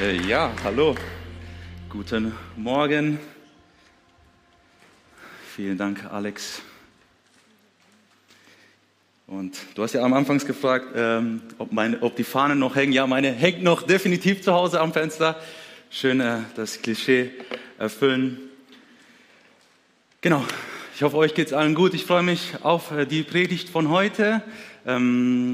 Äh, ja, hallo. Guten Morgen. Vielen Dank, Alex. Und du hast ja am Anfang gefragt, ähm, ob, meine, ob, die Fahnen noch hängen. Ja, meine hängt noch definitiv zu Hause am Fenster. Schön äh, das Klischee erfüllen. Genau. Ich hoffe, euch geht es allen gut. Ich freue mich auf äh, die Predigt von heute. Ähm,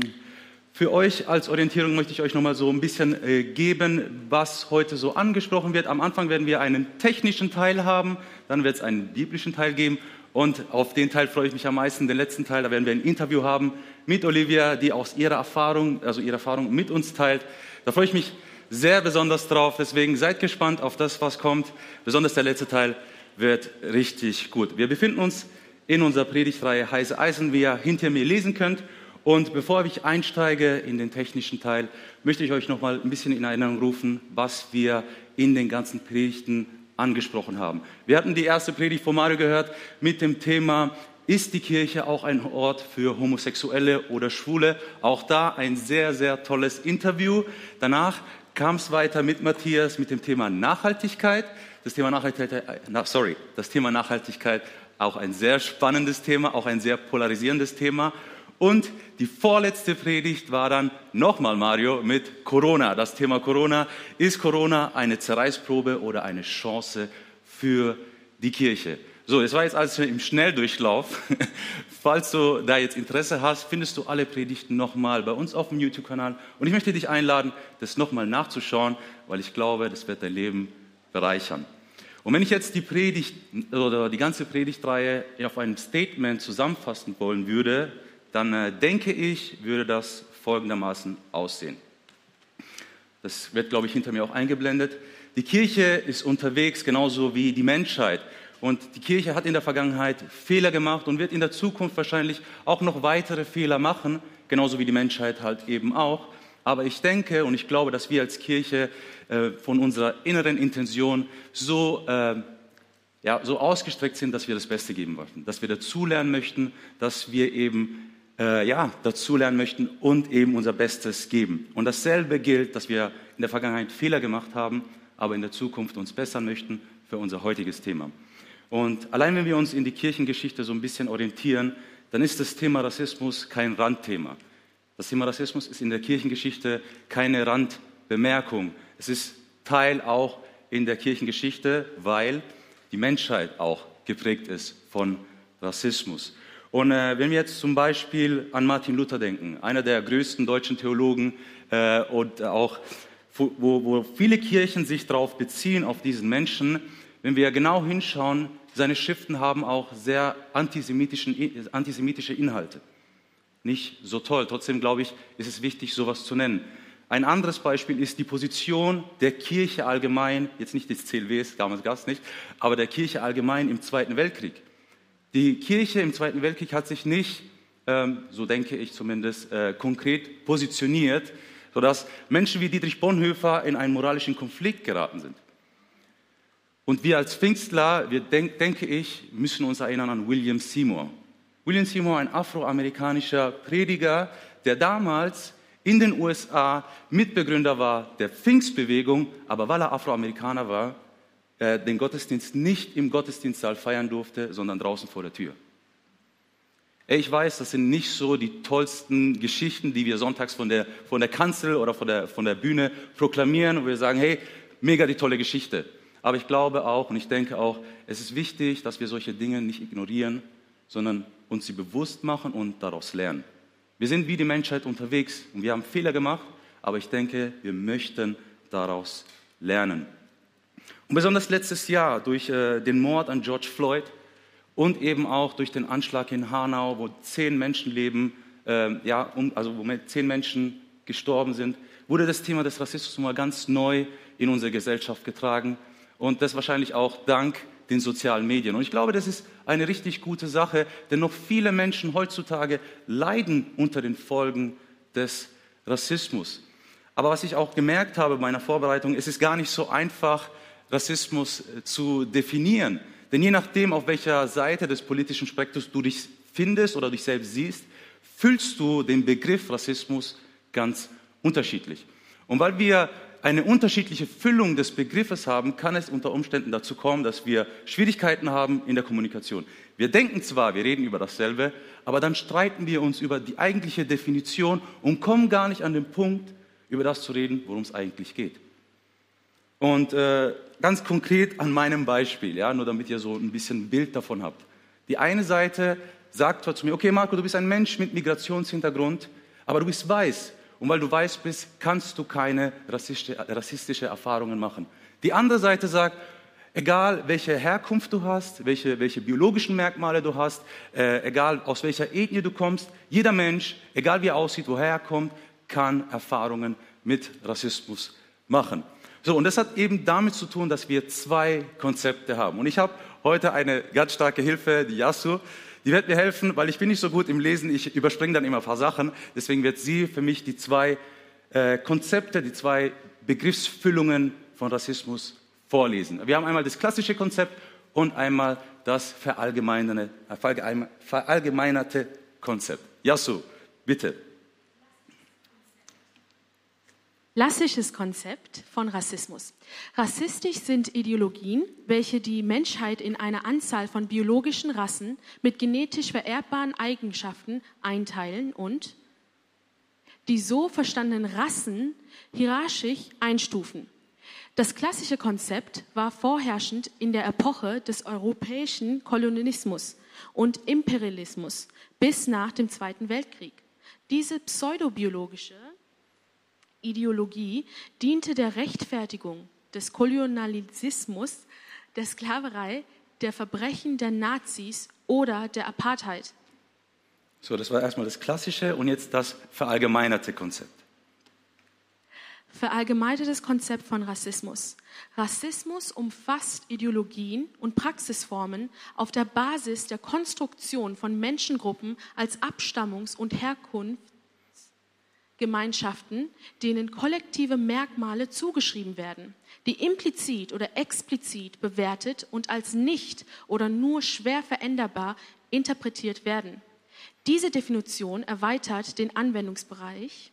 für euch als Orientierung möchte ich euch noch mal so ein bisschen äh, geben, was heute so angesprochen wird. Am Anfang werden wir einen technischen Teil haben, dann wird es einen biblischen Teil geben und auf den Teil freue ich mich am meisten. Den letzten Teil, da werden wir ein Interview haben mit Olivia, die aus ihrer Erfahrung, also ihre Erfahrung mit uns teilt. Da freue ich mich sehr besonders drauf. Deswegen seid gespannt auf das, was kommt. Besonders der letzte Teil wird richtig gut. Wir befinden uns in unserer Predigtreihe Heiße Eisen, wie ihr hinter mir lesen könnt. Und bevor ich einsteige in den technischen Teil, möchte ich euch noch mal ein bisschen in Erinnerung rufen, was wir in den ganzen Predigten angesprochen haben. Wir hatten die erste Predigt von Mario gehört mit dem Thema ist die Kirche auch ein Ort für Homosexuelle oder Schwule? Auch da ein sehr, sehr tolles Interview. Danach kam es weiter mit Matthias mit dem Thema Nachhaltigkeit. Das Thema Nachhaltigkeit, äh, sorry, das Thema Nachhaltigkeit auch ein sehr spannendes Thema, auch ein sehr polarisierendes Thema. Und die vorletzte Predigt war dann nochmal Mario mit Corona. Das Thema Corona. Ist Corona eine Zerreißprobe oder eine Chance für die Kirche? So, das war jetzt alles im Schnelldurchlauf. Falls du da jetzt Interesse hast, findest du alle Predigten nochmal bei uns auf dem YouTube-Kanal. Und ich möchte dich einladen, das nochmal nachzuschauen, weil ich glaube, das wird dein Leben bereichern. Und wenn ich jetzt die Predigt oder die ganze Predigtreihe auf einem Statement zusammenfassen wollen würde, dann äh, denke ich, würde das folgendermaßen aussehen. Das wird, glaube ich, hinter mir auch eingeblendet. Die Kirche ist unterwegs, genauso wie die Menschheit. Und die Kirche hat in der Vergangenheit Fehler gemacht und wird in der Zukunft wahrscheinlich auch noch weitere Fehler machen, genauso wie die Menschheit halt eben auch. Aber ich denke und ich glaube, dass wir als Kirche äh, von unserer inneren Intention so, äh, ja, so ausgestreckt sind, dass wir das Beste geben möchten, dass wir dazulernen möchten, dass wir eben äh, ja, dazulernen möchten und eben unser Bestes geben. Und dasselbe gilt, dass wir in der Vergangenheit Fehler gemacht haben, aber in der Zukunft uns bessern möchten für unser heutiges Thema. Und allein wenn wir uns in die Kirchengeschichte so ein bisschen orientieren, dann ist das Thema Rassismus kein Randthema. Das Thema Rassismus ist in der Kirchengeschichte keine Randbemerkung. Es ist Teil auch in der Kirchengeschichte, weil die Menschheit auch geprägt ist von Rassismus. Und äh, wenn wir jetzt zum Beispiel an Martin Luther denken, einer der größten deutschen Theologen äh, und auch wo, wo viele Kirchen sich darauf beziehen, auf diesen Menschen, wenn wir genau hinschauen, seine Schriften haben auch sehr antisemitische Inhalte. Nicht so toll, trotzdem glaube ich, ist es wichtig, sowas zu nennen. Ein anderes Beispiel ist die Position der Kirche allgemein, jetzt nicht des CLWs, damals gab es nicht, aber der Kirche allgemein im Zweiten Weltkrieg. Die Kirche im Zweiten Weltkrieg hat sich nicht, ähm, so denke ich zumindest, äh, konkret positioniert, sodass Menschen wie Dietrich Bonhoeffer in einen moralischen Konflikt geraten sind. Und wir als Pfingstler, wir denk, denke ich, müssen uns erinnern an William Seymour. William Seymour, ein afroamerikanischer Prediger, der damals in den USA Mitbegründer war der Pfingstbewegung, aber weil er Afroamerikaner war, äh, den Gottesdienst nicht im Gottesdienstsaal feiern durfte, sondern draußen vor der Tür. Ich weiß, das sind nicht so die tollsten Geschichten, die wir sonntags von der, von der Kanzel oder von der, von der Bühne proklamieren und wir sagen, hey, mega die tolle Geschichte. Aber ich glaube auch und ich denke auch, es ist wichtig, dass wir solche Dinge nicht ignorieren, sondern uns sie bewusst machen und daraus lernen. Wir sind wie die Menschheit unterwegs und wir haben Fehler gemacht, aber ich denke, wir möchten daraus lernen. Und besonders letztes Jahr durch äh, den Mord an George Floyd und eben auch durch den Anschlag in Hanau, wo zehn Menschenleben, äh, ja, um, also wo zehn Menschen gestorben sind, wurde das Thema des Rassismus mal ganz neu in unsere Gesellschaft getragen und das wahrscheinlich auch dank den sozialen Medien. Und ich glaube, das ist eine richtig gute Sache, denn noch viele Menschen heutzutage leiden unter den Folgen des Rassismus. Aber was ich auch gemerkt habe bei meiner Vorbereitung, es ist gar nicht so einfach, Rassismus äh, zu definieren. Denn je nachdem, auf welcher Seite des politischen Spektrums du dich findest oder dich selbst siehst, füllst du den Begriff Rassismus ganz unterschiedlich. Und weil wir eine unterschiedliche Füllung des Begriffes haben, kann es unter Umständen dazu kommen, dass wir Schwierigkeiten haben in der Kommunikation. Wir denken zwar, wir reden über dasselbe, aber dann streiten wir uns über die eigentliche Definition und kommen gar nicht an den Punkt, über das zu reden, worum es eigentlich geht. Und äh, ganz konkret an meinem Beispiel, ja, nur damit ihr so ein bisschen Bild davon habt. Die eine Seite sagt zwar zu mir, okay Marco, du bist ein Mensch mit Migrationshintergrund, aber du bist weiß. Und weil du weiß bist, kannst du keine rassistische Erfahrungen machen. Die andere Seite sagt, egal welche Herkunft du hast, welche, welche biologischen Merkmale du hast, äh, egal aus welcher Ethnie du kommst, jeder Mensch, egal wie er aussieht, woher er kommt, kann Erfahrungen mit Rassismus machen. So, und das hat eben damit zu tun, dass wir zwei Konzepte haben. Und ich habe heute eine ganz starke Hilfe, die Yasu. Die wird mir helfen, weil ich bin nicht so gut im Lesen, ich überspringe dann immer ein paar Sachen. Deswegen wird sie für mich die zwei äh, Konzepte, die zwei Begriffsfüllungen von Rassismus vorlesen. Wir haben einmal das klassische Konzept und einmal das verallgemeinerte, Konzept. Yasu, bitte. Klassisches Konzept von Rassismus. Rassistisch sind Ideologien, welche die Menschheit in eine Anzahl von biologischen Rassen mit genetisch vererbbaren Eigenschaften einteilen und die so verstandenen Rassen hierarchisch einstufen. Das klassische Konzept war vorherrschend in der Epoche des europäischen Kolonialismus und Imperialismus bis nach dem Zweiten Weltkrieg. Diese pseudobiologische Ideologie diente der Rechtfertigung des Kolonialismus, der Sklaverei, der Verbrechen der Nazis oder der Apartheid. So, das war erstmal das klassische und jetzt das verallgemeinerte Konzept. Verallgemeinertes Konzept von Rassismus. Rassismus umfasst Ideologien und Praxisformen auf der Basis der Konstruktion von Menschengruppen als Abstammungs- und Herkunft Gemeinschaften, denen kollektive Merkmale zugeschrieben werden, die implizit oder explizit bewertet und als nicht oder nur schwer veränderbar interpretiert werden. Diese Definition erweitert den Anwendungsbereich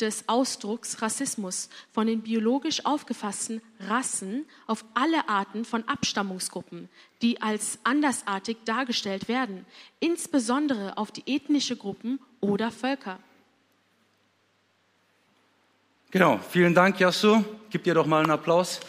des Ausdrucks Rassismus von den biologisch aufgefassten Rassen auf alle Arten von Abstammungsgruppen, die als andersartig dargestellt werden, insbesondere auf die ethnische Gruppen oder Völker. Genau, vielen Dank, Yasu. Gib dir doch mal einen Applaus.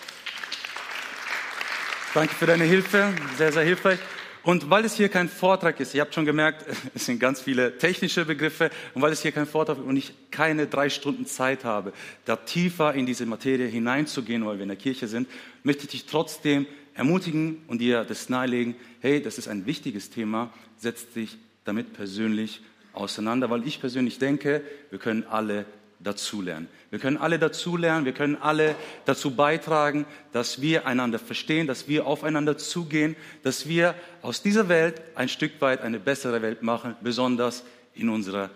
Danke für deine Hilfe, sehr, sehr hilfreich. Und weil es hier kein Vortrag ist, ihr habt schon gemerkt, es sind ganz viele technische Begriffe, und weil es hier kein Vortrag ist und ich keine drei Stunden Zeit habe, da tiefer in diese Materie hineinzugehen, weil wir in der Kirche sind, möchte ich dich trotzdem ermutigen und dir das nahelegen, hey, das ist ein wichtiges Thema, setz dich damit persönlich auseinander, weil ich persönlich denke, wir können alle dazulernen. Wir können alle dazulernen, wir können alle dazu beitragen, dass wir einander verstehen, dass wir aufeinander zugehen, dass wir aus dieser Welt ein Stück weit eine bessere Welt machen, besonders in unserer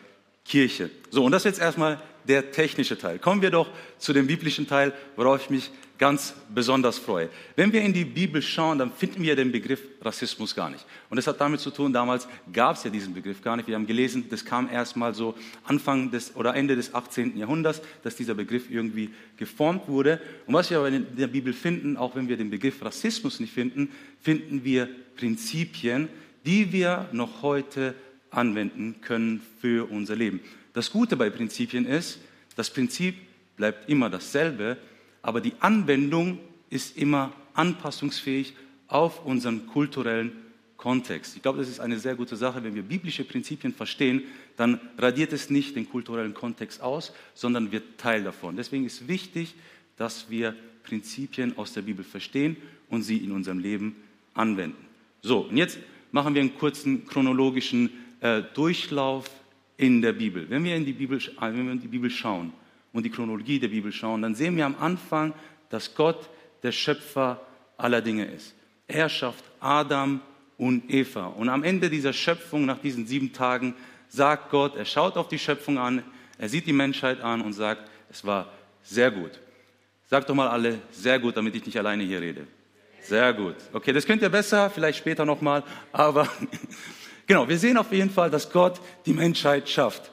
Kirche. So, und das ist jetzt erstmal der technische Teil. Kommen wir doch zu dem biblischen Teil, worauf ich mich ganz besonders freue. Wenn wir in die Bibel schauen, dann finden wir den Begriff Rassismus gar nicht. Und das hat damit zu tun, damals gab es ja diesen Begriff gar nicht. Wir haben gelesen, das kam erst mal so Anfang des oder Ende des 18. Jahrhunderts, dass dieser Begriff irgendwie geformt wurde. Und was wir aber in der Bibel finden, auch wenn wir den Begriff Rassismus nicht finden, finden wir Prinzipien, die wir noch heute anwenden können für unser Leben. Das Gute bei Prinzipien ist, das Prinzip bleibt immer dasselbe, aber die Anwendung ist immer anpassungsfähig auf unseren kulturellen Kontext. Ich glaube, das ist eine sehr gute Sache. Wenn wir biblische Prinzipien verstehen, dann radiert es nicht den kulturellen Kontext aus, sondern wird Teil davon. Deswegen ist wichtig, dass wir Prinzipien aus der Bibel verstehen und sie in unserem Leben anwenden. So, und jetzt machen wir einen kurzen chronologischen äh, Durchlauf in der Bibel. Wenn wir in die Bibel, äh, wenn wir in die Bibel schauen, und die Chronologie der Bibel schauen, dann sehen wir am Anfang, dass Gott der Schöpfer aller Dinge ist. Er schafft Adam und Eva. Und am Ende dieser Schöpfung, nach diesen sieben Tagen, sagt Gott, er schaut auf die Schöpfung an, er sieht die Menschheit an und sagt, es war sehr gut. Sagt doch mal alle, sehr gut, damit ich nicht alleine hier rede. Sehr gut. Okay, das könnt ihr besser, vielleicht später nochmal, aber genau, wir sehen auf jeden Fall, dass Gott die Menschheit schafft.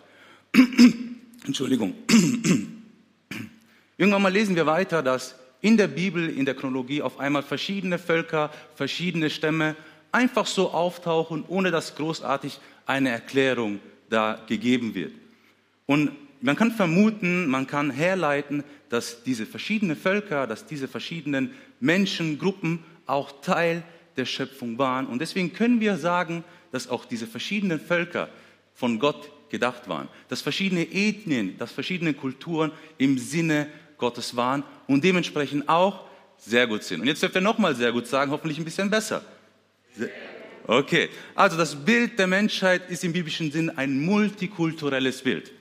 Entschuldigung. Irgendwann mal lesen wir weiter, dass in der Bibel, in der Chronologie auf einmal verschiedene Völker, verschiedene Stämme einfach so auftauchen, ohne dass großartig eine Erklärung da gegeben wird. Und man kann vermuten, man kann herleiten, dass diese verschiedenen Völker, dass diese verschiedenen Menschengruppen auch Teil der Schöpfung waren. Und deswegen können wir sagen, dass auch diese verschiedenen Völker von Gott gedacht waren, dass verschiedene Ethnien, dass verschiedene Kulturen im Sinne Gottes waren und dementsprechend auch sehr gut sind. Und jetzt dürft ihr nochmal sehr gut sagen, hoffentlich ein bisschen besser. Okay, also das Bild der Menschheit ist im biblischen Sinn ein multikulturelles Bild.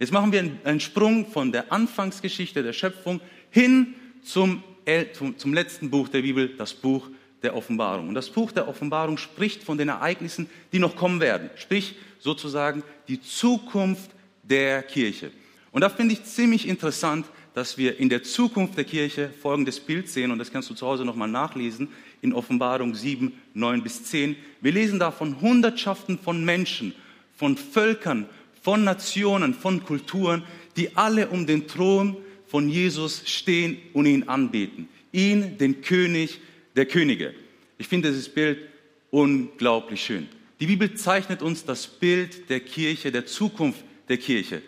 Jetzt machen wir einen Sprung von der Anfangsgeschichte der Schöpfung hin zum, zum, zum letzten Buch der Bibel, das Buch der Offenbarung. Und das Buch der Offenbarung spricht von den Ereignissen, die noch kommen werden, sprich sozusagen die Zukunft der Kirche. Und da finde ich ziemlich interessant, dass wir in der Zukunft der Kirche folgendes Bild sehen, und das kannst du zu Hause nochmal nachlesen, in Offenbarung 7, 9 bis 10. Wir lesen da von Hundertschaften von Menschen, von Völkern, von Nationen, von Kulturen, die alle um den Thron von Jesus stehen und ihn anbeten. Ihn, den König der Könige. Ich finde dieses Bild unglaublich schön. Die Bibel zeichnet uns das Bild der Kirche, der Zukunft der Kirche.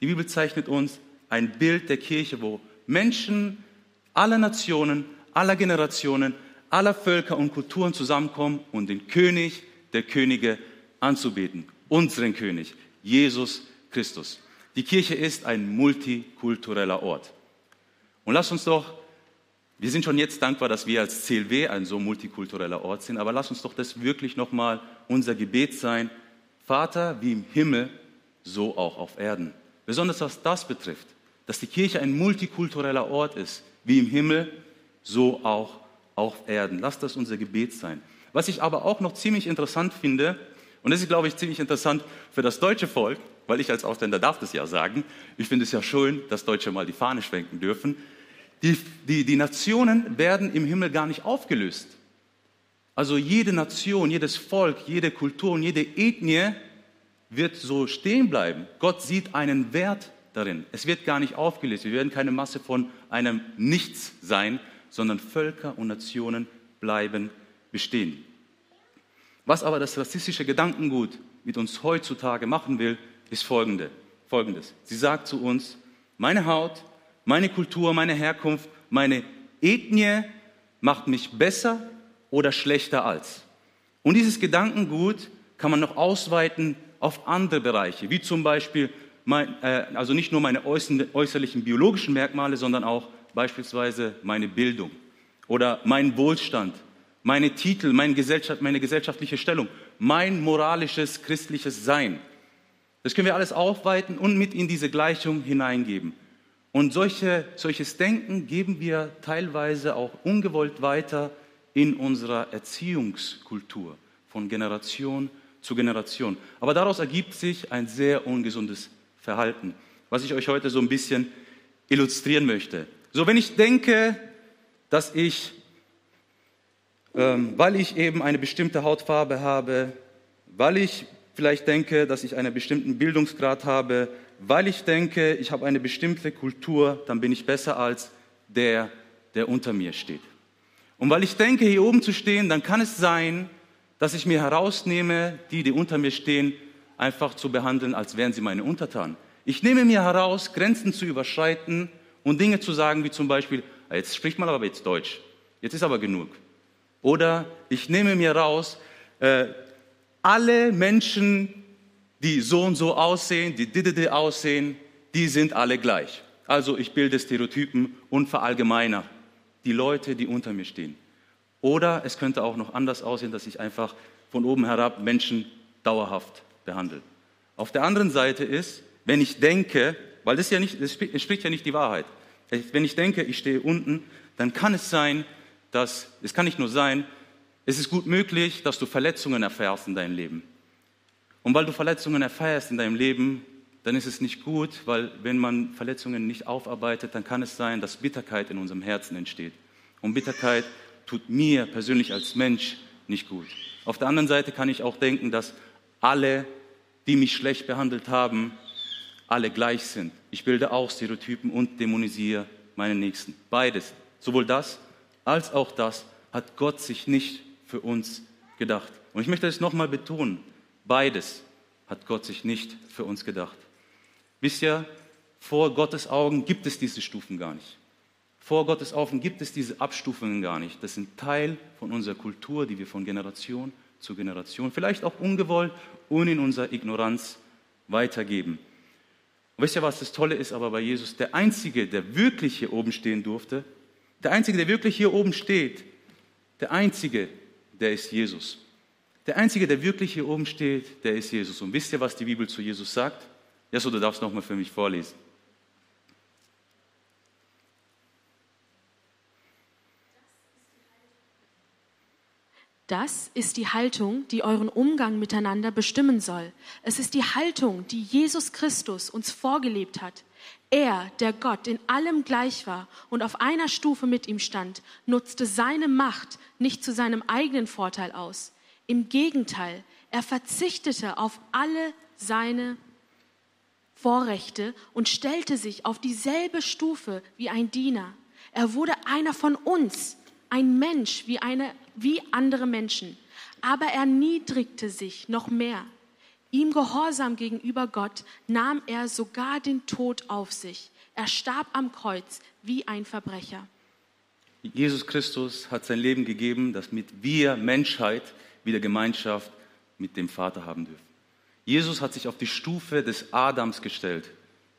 Die Bibel zeichnet uns ein Bild der Kirche, wo Menschen aller Nationen, aller Generationen, aller Völker und Kulturen zusammenkommen und den König der Könige anzubeten. Unseren König, Jesus Christus. Die Kirche ist ein multikultureller Ort. Und lass uns doch wir sind schon jetzt dankbar, dass wir als CLW ein so multikultureller Ort sind, aber lass uns doch das wirklich nochmal unser Gebet sein. Vater, wie im Himmel, so auch auf Erden. Besonders was das betrifft, dass die Kirche ein multikultureller Ort ist, wie im Himmel, so auch auf Erden. Lass das unser Gebet sein. Was ich aber auch noch ziemlich interessant finde, und das ist, glaube ich, ziemlich interessant für das deutsche Volk, weil ich als Ausländer darf das ja sagen, ich finde es ja schön, dass Deutsche mal die Fahne schwenken dürfen. Die, die, die Nationen werden im Himmel gar nicht aufgelöst. Also jede Nation, jedes Volk, jede Kultur und jede Ethnie wird so stehen bleiben. Gott sieht einen Wert darin. Es wird gar nicht aufgelöst. Wir werden keine Masse von einem Nichts sein, sondern Völker und Nationen bleiben bestehen. Was aber das rassistische Gedankengut mit uns heutzutage machen will, ist folgende, folgendes. Sie sagt zu uns, meine Haut, meine Kultur, meine Herkunft, meine Ethnie macht mich besser oder schlechter als. Und dieses Gedankengut kann man noch ausweiten auf andere Bereiche, wie zum Beispiel, mein, äh, also nicht nur meine äußerlichen biologischen Merkmale, sondern auch beispielsweise meine Bildung oder mein Wohlstand, meine Titel, meine, Gesellschaft, meine gesellschaftliche Stellung, mein moralisches, christliches Sein. Das können wir alles aufweiten und mit in diese Gleichung hineingeben. Und solche, solches Denken geben wir teilweise auch ungewollt weiter in unserer Erziehungskultur von Generation zu Generation. Aber daraus ergibt sich ein sehr ungesundes Verhalten, was ich euch heute so ein bisschen illustrieren möchte. So, wenn ich denke, dass ich, ähm, weil ich eben eine bestimmte Hautfarbe habe, weil ich vielleicht denke, dass ich einen bestimmten Bildungsgrad habe, weil ich denke, ich habe eine bestimmte Kultur, dann bin ich besser als der, der unter mir steht. Und weil ich denke, hier oben zu stehen, dann kann es sein, dass ich mir herausnehme, die, die unter mir stehen, einfach zu behandeln, als wären sie meine Untertanen. Ich nehme mir heraus, Grenzen zu überschreiten und Dinge zu sagen, wie zum Beispiel, ah, jetzt spricht man aber jetzt Deutsch, jetzt ist aber genug. Oder ich nehme mir raus, äh, alle Menschen die so und so aussehen, die didede aussehen, die sind alle gleich. Also ich bilde Stereotypen und verallgemeiner die Leute, die unter mir stehen. Oder es könnte auch noch anders aussehen, dass ich einfach von oben herab Menschen dauerhaft behandle. Auf der anderen Seite ist, wenn ich denke, weil das ja nicht, das spricht ja nicht die Wahrheit. Wenn ich denke, ich stehe unten, dann kann es sein, dass, es kann nicht nur sein, es ist gut möglich, dass du Verletzungen erfährst in deinem Leben. Und weil du Verletzungen erfährst in deinem Leben, dann ist es nicht gut, weil wenn man Verletzungen nicht aufarbeitet, dann kann es sein, dass Bitterkeit in unserem Herzen entsteht. Und Bitterkeit tut mir persönlich als Mensch nicht gut. Auf der anderen Seite kann ich auch denken, dass alle, die mich schlecht behandelt haben, alle gleich sind. Ich bilde auch Stereotypen und dämonisiere meine Nächsten. Beides, sowohl das als auch das, hat Gott sich nicht für uns gedacht. Und ich möchte es nochmal betonen, beides hat Gott sich nicht für uns gedacht. Wisst ihr, vor Gottes Augen gibt es diese Stufen gar nicht. Vor Gottes Augen gibt es diese Abstufungen gar nicht. Das sind Teil von unserer Kultur, die wir von Generation zu Generation, vielleicht auch ungewollt und in unserer Ignoranz weitergeben. Und wisst ihr, was das Tolle ist aber bei Jesus? Der Einzige, der wirklich hier oben stehen durfte, der Einzige, der wirklich hier oben steht, der Einzige, der ist Jesus. Der Einzige, der wirklich hier oben steht, der ist Jesus. Und wisst ihr, was die Bibel zu Jesus sagt? Ja, so, du darfst nochmal für mich vorlesen. Das ist die Haltung, die euren Umgang miteinander bestimmen soll. Es ist die Haltung, die Jesus Christus uns vorgelebt hat. Er, der Gott in allem gleich war und auf einer Stufe mit ihm stand, nutzte seine Macht nicht zu seinem eigenen Vorteil aus. Im Gegenteil, er verzichtete auf alle seine Vorrechte und stellte sich auf dieselbe Stufe wie ein Diener. Er wurde einer von uns, ein Mensch wie, eine, wie andere Menschen. Aber er niedrigte sich noch mehr. Ihm gehorsam gegenüber Gott nahm er sogar den Tod auf sich. Er starb am Kreuz wie ein Verbrecher. Jesus Christus hat sein Leben gegeben, damit wir Menschheit wieder Gemeinschaft mit dem Vater haben dürfen. Jesus hat sich auf die Stufe des Adams gestellt,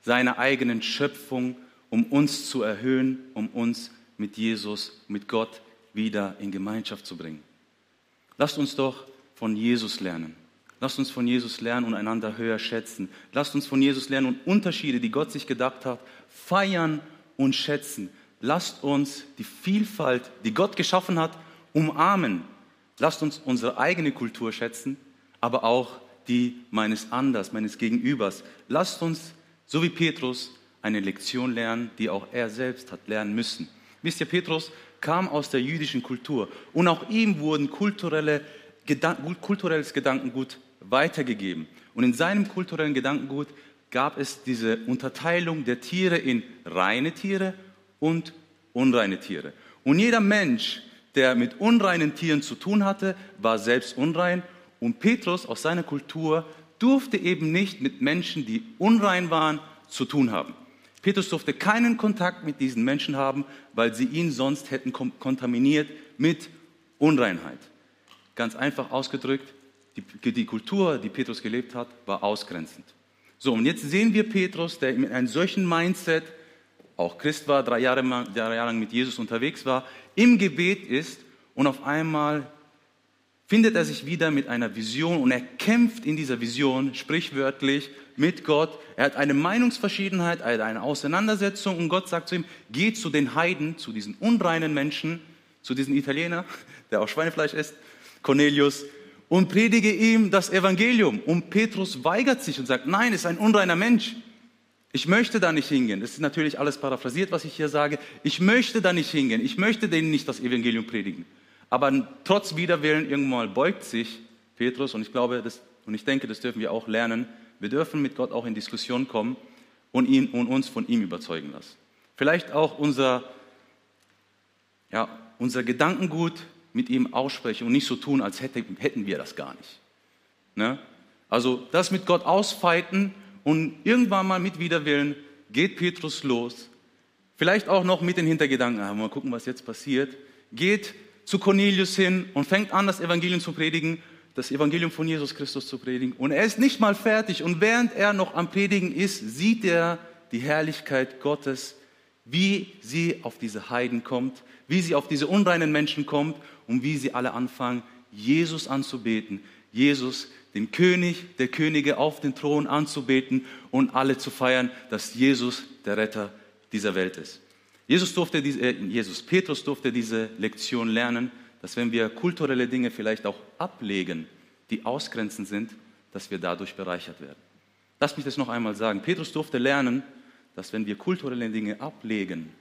seiner eigenen Schöpfung, um uns zu erhöhen, um uns mit Jesus, mit Gott wieder in Gemeinschaft zu bringen. Lasst uns doch von Jesus lernen. Lasst uns von Jesus lernen und einander höher schätzen. Lasst uns von Jesus lernen und Unterschiede, die Gott sich gedacht hat, feiern und schätzen. Lasst uns die Vielfalt, die Gott geschaffen hat, umarmen. Lasst uns unsere eigene Kultur schätzen, aber auch die meines Anders, meines Gegenübers. Lasst uns, so wie Petrus, eine Lektion lernen, die auch er selbst hat lernen müssen. Wisst ihr, Petrus kam aus der jüdischen Kultur und auch ihm wurden kulturelle, kulturelles Gedankengut weitergegeben. Und in seinem kulturellen Gedankengut gab es diese Unterteilung der Tiere in reine Tiere und unreine Tiere. Und jeder Mensch, der mit unreinen Tieren zu tun hatte, war selbst unrein. Und Petrus aus seiner Kultur durfte eben nicht mit Menschen, die unrein waren, zu tun haben. Petrus durfte keinen Kontakt mit diesen Menschen haben, weil sie ihn sonst hätten kontaminiert mit Unreinheit. Ganz einfach ausgedrückt, die, die, Kultur, die Petrus gelebt hat, war ausgrenzend. So, und jetzt sehen wir Petrus, der mit einem solchen Mindset, auch Christ war, drei Jahre, drei Jahre lang mit Jesus unterwegs war, im Gebet ist und auf einmal findet er sich wieder mit einer Vision und er kämpft in dieser Vision sprichwörtlich mit Gott. Er hat eine Meinungsverschiedenheit, er hat eine Auseinandersetzung und Gott sagt zu ihm, geh zu den Heiden, zu diesen unreinen Menschen, zu diesem Italiener, der auch Schweinefleisch isst, Cornelius, und predige ihm das Evangelium. Und Petrus weigert sich und sagt, nein, ist ein unreiner Mensch. Ich möchte da nicht hingehen. Das ist natürlich alles paraphrasiert, was ich hier sage. Ich möchte da nicht hingehen. Ich möchte denen nicht das Evangelium predigen. Aber trotz Widerwillen irgendwann beugt sich Petrus und ich glaube, das, und ich denke, das dürfen wir auch lernen. Wir dürfen mit Gott auch in Diskussion kommen und, ihn, und uns von ihm überzeugen lassen. Vielleicht auch unser, ja, unser Gedankengut mit ihm aussprechen und nicht so tun, als hätte, hätten wir das gar nicht. Ne? Also das mit Gott ausfeiten und irgendwann mal mit Widerwillen geht Petrus los. Vielleicht auch noch mit den Hintergedanken, ah, mal gucken, was jetzt passiert. Geht zu Cornelius hin und fängt an, das Evangelium zu predigen, das Evangelium von Jesus Christus zu predigen. Und er ist nicht mal fertig. Und während er noch am Predigen ist, sieht er die Herrlichkeit Gottes, wie sie auf diese Heiden kommt, wie sie auf diese unreinen Menschen kommt und wie sie alle anfangen, Jesus anzubeten. Jesus, den König der Könige auf den Thron anzubeten und alle zu feiern, dass Jesus der Retter dieser Welt ist. Jesus durfte diese, äh, Jesus, Petrus durfte diese Lektion lernen, dass wenn wir kulturelle Dinge vielleicht auch ablegen, die ausgrenzend sind, dass wir dadurch bereichert werden. Lass mich das noch einmal sagen. Petrus durfte lernen, dass wenn wir kulturelle Dinge ablegen,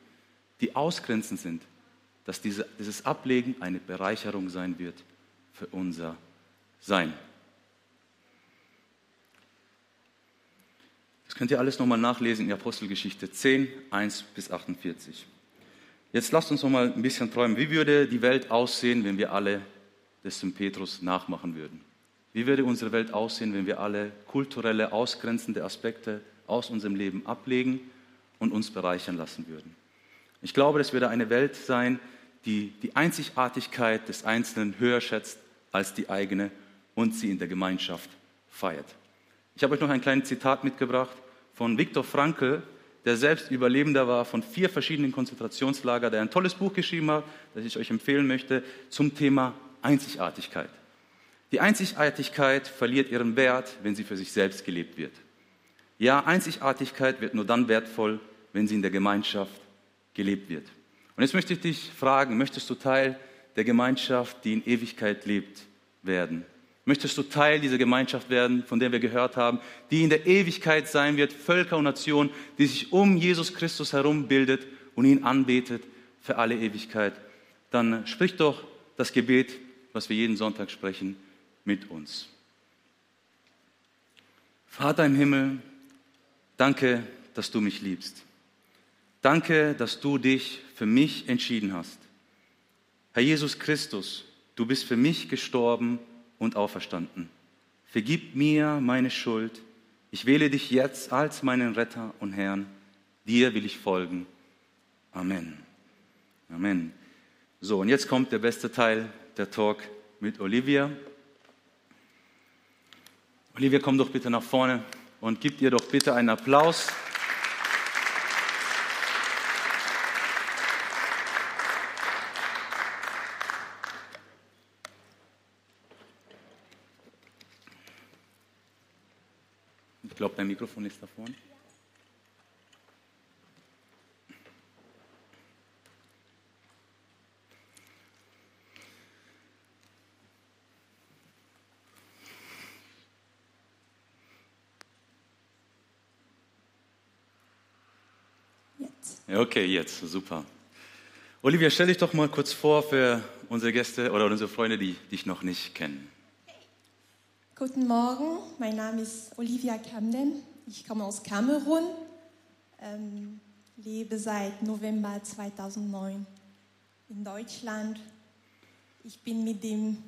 die ausgrenzend sind, dass diese, dieses Ablegen eine Bereicherung sein wird für unser Sein. Das könnt ihr alles nochmal nachlesen in Apostelgeschichte 10, 1 bis 48. Jetzt lasst uns nochmal ein bisschen träumen. Wie würde die Welt aussehen, wenn wir alle des St. Petrus nachmachen würden? Wie würde unsere Welt aussehen, wenn wir alle kulturelle, ausgrenzende Aspekte aus unserem Leben ablegen und uns bereichern lassen würden? Ich glaube, das würde eine Welt sein, die die Einzigartigkeit des Einzelnen höher schätzt als die eigene und sie in der Gemeinschaft feiert. Ich habe euch noch ein kleines Zitat mitgebracht von Viktor Frankl, der selbst Überlebender war von vier verschiedenen Konzentrationslagern, der ein tolles Buch geschrieben hat, das ich euch empfehlen möchte, zum Thema Einzigartigkeit. Die Einzigartigkeit verliert ihren Wert, wenn sie für sich selbst gelebt wird. Ja, Einzigartigkeit wird nur dann wertvoll, wenn sie in der Gemeinschaft gelebt wird. Und jetzt möchte ich dich fragen, möchtest du Teil der Gemeinschaft, die in Ewigkeit lebt, werden? Möchtest du Teil dieser Gemeinschaft werden, von der wir gehört haben, die in der Ewigkeit sein wird, Völker und Nationen, die sich um Jesus Christus herum bildet und ihn anbetet für alle Ewigkeit? Dann sprich doch das Gebet, was wir jeden Sonntag sprechen, mit uns. Vater im Himmel, danke, dass du mich liebst. Danke, dass du dich für mich entschieden hast. Herr Jesus Christus, du bist für mich gestorben und auferstanden. Vergib mir meine Schuld. Ich wähle dich jetzt als meinen Retter und Herrn. Dir will ich folgen. Amen. Amen. So, und jetzt kommt der beste Teil der Talk mit Olivia. Olivia, komm doch bitte nach vorne und gib ihr doch bitte einen Applaus. Glaube, dein Mikrofon ist da vorne. Okay, jetzt, super. Olivia, stell dich doch mal kurz vor für unsere Gäste oder unsere Freunde, die dich noch nicht kennen. Guten Morgen, mein Name ist Olivia Camden. Ich komme aus Kamerun, ähm, lebe seit November 2009 in Deutschland. Ich bin mit dem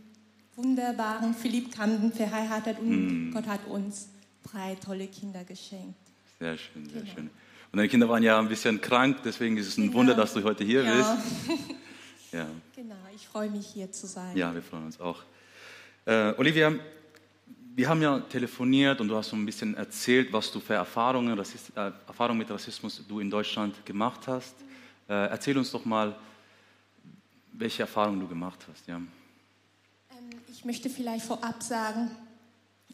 wunderbaren Philipp Camden verheiratet und mm. Gott hat uns drei tolle Kinder geschenkt. Sehr schön, sehr genau. schön. Und deine Kinder waren ja ein bisschen krank, deswegen ist es ein genau. Wunder, dass du heute hier ja. bist. ja. Genau, ich freue mich hier zu sein. Ja, wir freuen uns auch. Äh, Olivia, wir haben ja telefoniert und du hast so ein bisschen erzählt, was du für Erfahrungen, Rassist, äh, Erfahrungen mit Rassismus du in Deutschland gemacht hast. Äh, erzähl uns doch mal, welche Erfahrungen du gemacht hast. Ja. Ähm, ich möchte vielleicht vorab sagen,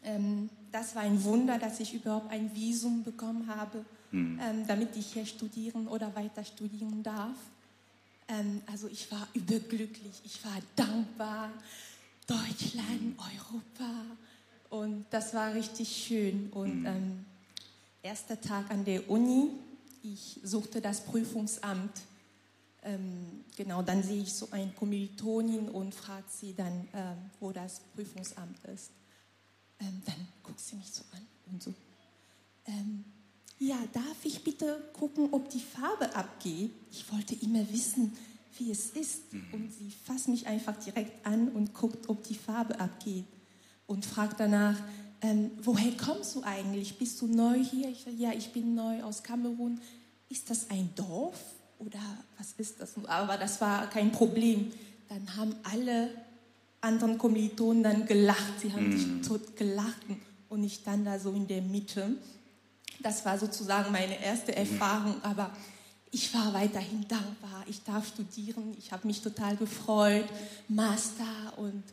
ähm, das war ein Wunder, dass ich überhaupt ein Visum bekommen habe, hm. ähm, damit ich hier studieren oder weiter studieren darf. Ähm, also ich war überglücklich, ich war dankbar. Deutschland, Europa, und das war richtig schön. Und mhm. ähm, erster Tag an der Uni, ich suchte das Prüfungsamt. Ähm, genau, dann sehe ich so ein Kommilitonin und frage sie dann, ähm, wo das Prüfungsamt ist. Ähm, dann guckt sie mich so an und so. Ähm, ja, darf ich bitte gucken, ob die Farbe abgeht? Ich wollte immer wissen, wie es ist. Mhm. Und sie fasst mich einfach direkt an und guckt, ob die Farbe abgeht und fragt danach, ähm, woher kommst du eigentlich? Bist du neu hier? Ich sage, ja, ich bin neu aus Kamerun. Ist das ein Dorf oder was ist das? Aber das war kein Problem. Dann haben alle anderen Kommilitonen dann gelacht. Sie haben mm. sich tot gelacht und ich stand da so in der Mitte. Das war sozusagen meine erste Erfahrung, aber ich war weiterhin dankbar. Ich darf studieren. Ich habe mich total gefreut. Master und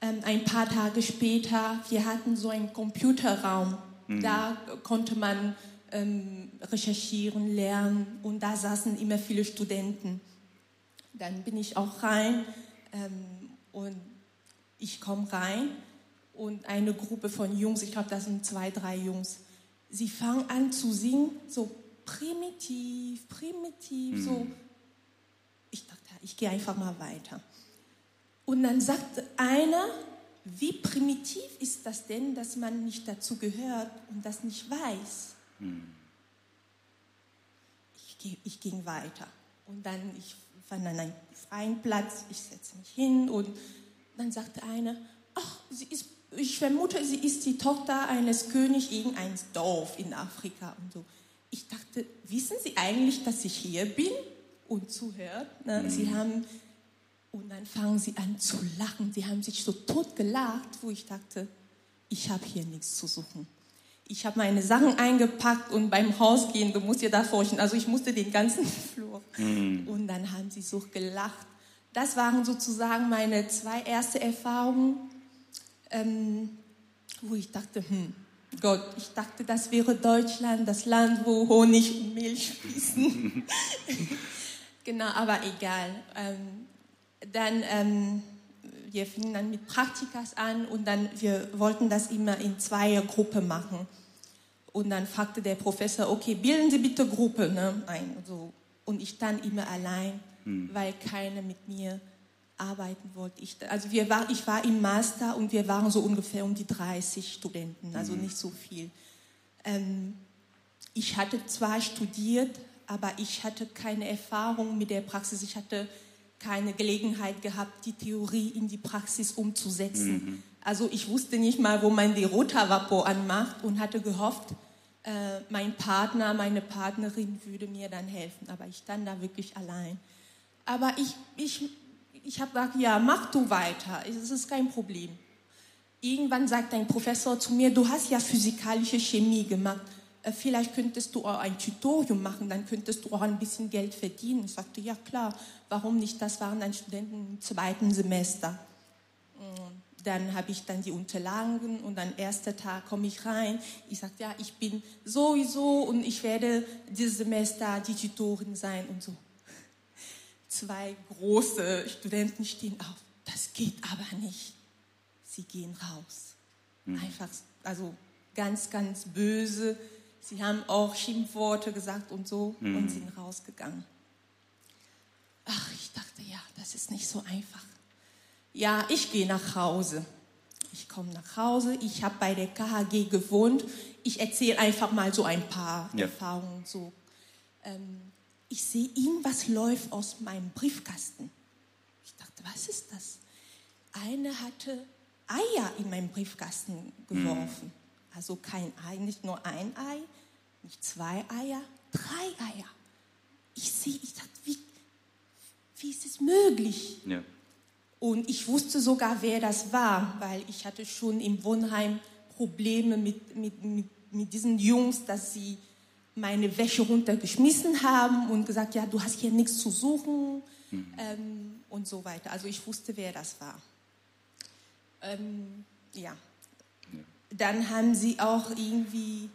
ein paar Tage später, wir hatten so einen Computerraum. Mhm. Da konnte man ähm, recherchieren, lernen und da saßen immer viele Studenten. Dann bin ich auch rein ähm, und ich komme rein und eine Gruppe von Jungs, ich glaube, das sind zwei, drei Jungs, sie fangen an zu singen, so primitiv, primitiv, mhm. so. Ich dachte, ich gehe einfach mal weiter. Und dann sagt einer, wie primitiv ist das denn, dass man nicht dazu gehört und das nicht weiß? Ich, geh- ich ging weiter. Und dann, ich fand einen freien Platz, ich setze mich hin und dann sagte eine, ach, sie ist, ich vermute, sie ist die Tochter eines Königs irgendeines Dorf in Afrika und so. Ich dachte, wissen Sie eigentlich, dass ich hier bin und zuhört? Ne? Sie haben, und dann fangen sie an zu lachen. Sie haben sich so tot gelacht, wo ich dachte, ich habe hier nichts zu suchen. Ich habe meine Sachen eingepackt und beim Rausgehen, du musst dir da vorstellen, also ich musste den ganzen Flur. Und dann haben sie so gelacht. Das waren sozusagen meine zwei erste Erfahrungen, ähm, wo ich dachte, hm, Gott, ich dachte, das wäre Deutschland, das Land, wo Honig und Milch fließen. genau, aber egal. Ähm, dann, ähm, wir fingen dann mit Praktikas an und dann, wir wollten das immer in Zweiergruppe machen. Und dann fragte der Professor, okay, bilden Sie bitte Gruppe ne? ein. So. Und ich dann immer allein, weil keiner mit mir arbeiten wollte. Ich, also wir war, ich war im Master und wir waren so ungefähr um die 30 Studenten, also nicht so viel. Ähm, ich hatte zwar studiert, aber ich hatte keine Erfahrung mit der Praxis. Ich hatte keine Gelegenheit gehabt, die Theorie in die Praxis umzusetzen. Also ich wusste nicht mal, wo man die Rotavapor anmacht und hatte gehofft, äh, mein Partner, meine Partnerin würde mir dann helfen. Aber ich stand da wirklich allein. Aber ich, ich, ich habe gesagt, ja, mach du weiter, es ist kein Problem. Irgendwann sagt ein Professor zu mir, du hast ja physikalische Chemie gemacht, vielleicht könntest du auch ein Tutorium machen, dann könntest du auch ein bisschen Geld verdienen. Ich sagte, ja klar, warum nicht? Das waren dann Studenten im zweiten Semester. Dann habe ich dann die Unterlagen und dann erster Tag komme ich rein. Ich sagte, ja, ich bin sowieso und ich werde dieses Semester die Tutorin sein und so. Zwei große Studenten stehen auf. Das geht aber nicht. Sie gehen raus. Einfach, also ganz, ganz böse. Sie haben auch Schimpfworte gesagt und so und sind rausgegangen. Ach, ich dachte, ja, das ist nicht so einfach. Ja, ich gehe nach Hause. Ich komme nach Hause. Ich habe bei der KHG gewohnt. Ich erzähle einfach mal so ein paar Ja. Erfahrungen. So. Ähm, ich sehe, irgendwas läuft aus meinem Briefkasten. Ich dachte, was ist das? Eine hatte Eier in meinen Briefkasten geworfen. Also kein Ei, nicht nur ein Ei, nicht zwei Eier, drei Eier. Ich sehe, ich dachte, wie, wie ist es möglich? Ja. Und ich wusste sogar, wer das war, weil ich hatte schon im Wohnheim Probleme mit, mit, mit, mit diesen Jungs, dass sie meine Wäsche runtergeschmissen haben und gesagt, ja, du hast hier nichts zu suchen ähm, und so weiter. Also ich wusste, wer das war. Ähm, ja. Dann haben sie auch irgendwie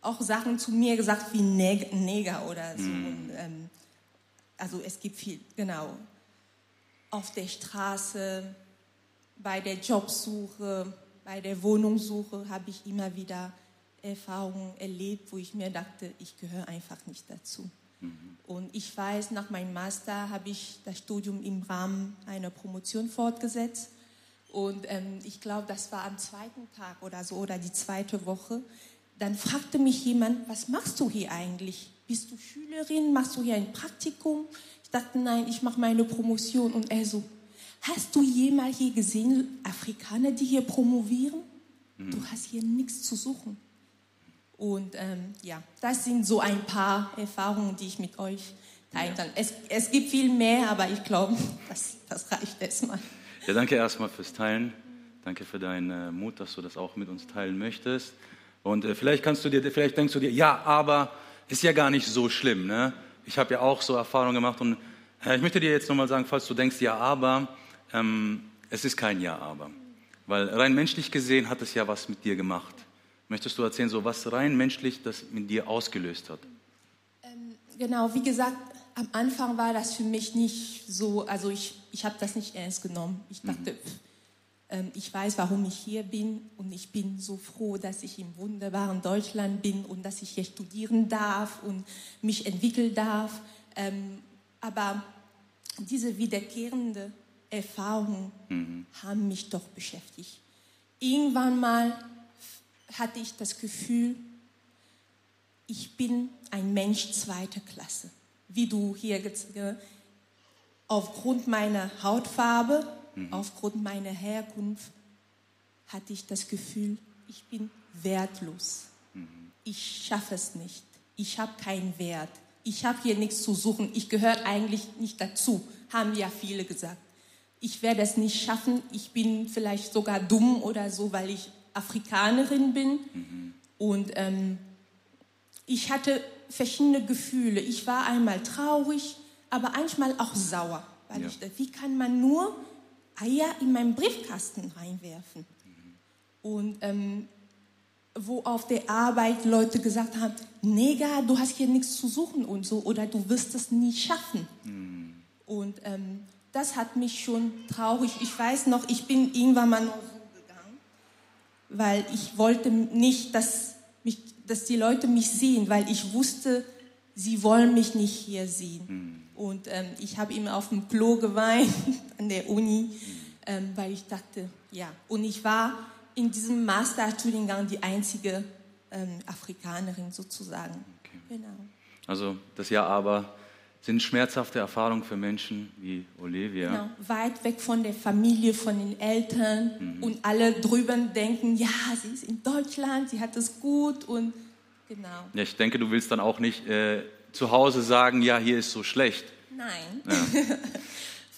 auch Sachen zu mir gesagt wie Neg Neger oder so. Und, ähm, also es gibt viel, genau auf der Straße, bei der Jobsuche, bei der Wohnungssuche habe ich immer wieder Erfahrungen erlebt, wo ich mir dachte, ich gehöre einfach nicht dazu. Und ich weiß, nach meinem Master habe ich das Studium im Rahmen einer Promotion fortgesetzt. Und ähm, ich glaube, das war am zweiten Tag oder so oder die zweite Woche. Dann fragte mich jemand, was machst du hier eigentlich? Bist du Schülerin? Machst du hier ein Praktikum? Ich dachte, nein, ich mache meine Promotion. Und er so, hast du jemals hier gesehen, Afrikaner, die hier promovieren? Du hast hier nichts zu suchen. Und ähm, ja, das sind so ein paar Erfahrungen, die ich mit euch teilen kann. Es, es gibt viel mehr, aber ich glaube, das, das reicht erstmal. Ja, danke erstmal fürs Teilen. Danke für deinen äh, Mut, dass du das auch mit uns teilen möchtest. Und äh, vielleicht kannst du dir, vielleicht denkst du dir, ja, aber ist ja gar nicht so schlimm. Ne? Ich habe ja auch so Erfahrungen gemacht und äh, ich möchte dir jetzt nochmal sagen, falls du denkst, ja, aber, ähm, es ist kein Ja, aber. Weil rein menschlich gesehen hat es ja was mit dir gemacht. Möchtest du erzählen, so was rein menschlich das mit dir ausgelöst hat? Genau, wie gesagt, am Anfang war das für mich nicht so, also ich, ich habe das nicht ernst genommen. Ich dachte, pff, ähm, ich weiß, warum ich hier bin und ich bin so froh, dass ich im wunderbaren Deutschland bin und dass ich hier studieren darf und mich entwickeln darf. Ähm, aber diese wiederkehrende Erfahrungen haben mich doch beschäftigt. Irgendwann mal hatte ich das Gefühl, ich bin ein Mensch zweiter Klasse. Wie du hier aufgrund meiner Hautfarbe, mhm. aufgrund meiner Herkunft, hatte ich das Gefühl, ich bin wertlos. Mhm. Ich schaffe es nicht. Ich habe keinen Wert. Ich habe hier nichts zu suchen. Ich gehöre eigentlich nicht dazu, haben ja viele gesagt. Ich werde es nicht schaffen. Ich bin vielleicht sogar dumm oder so, weil ich Afrikanerin bin. Mhm. Und ähm, ich hatte verschiedene Gefühle. Ich war einmal traurig, aber manchmal auch sauer. Weil ja. ich dachte, wie kann man nur Eier in meinen Briefkasten reinwerfen? Mhm. Und ähm, wo auf der Arbeit Leute gesagt haben, Neger, du hast hier nichts zu suchen und so, oder du wirst es nie schaffen. Mhm. Und ähm, das hat mich schon traurig. Ich weiß noch, ich bin irgendwann mal noch so gegangen, weil ich wollte nicht, dass, mich, dass die Leute mich sehen, weil ich wusste, sie wollen mich nicht hier sehen. Mhm. Und ähm, ich habe ihm auf dem Klo geweint an der Uni, ähm, weil ich dachte, ja. Und ich war in diesem Masterstudiengang die einzige ähm, Afrikanerin sozusagen. Okay. Genau. Also das Ja aber sind schmerzhafte Erfahrungen für Menschen wie Olivia. Genau. Weit weg von der Familie, von den Eltern mhm. und alle drüben denken, ja, sie ist in Deutschland, sie hat es gut und genau. Ja, ich denke, du willst dann auch nicht äh, zu Hause sagen, ja, hier ist so schlecht. Nein. Ja.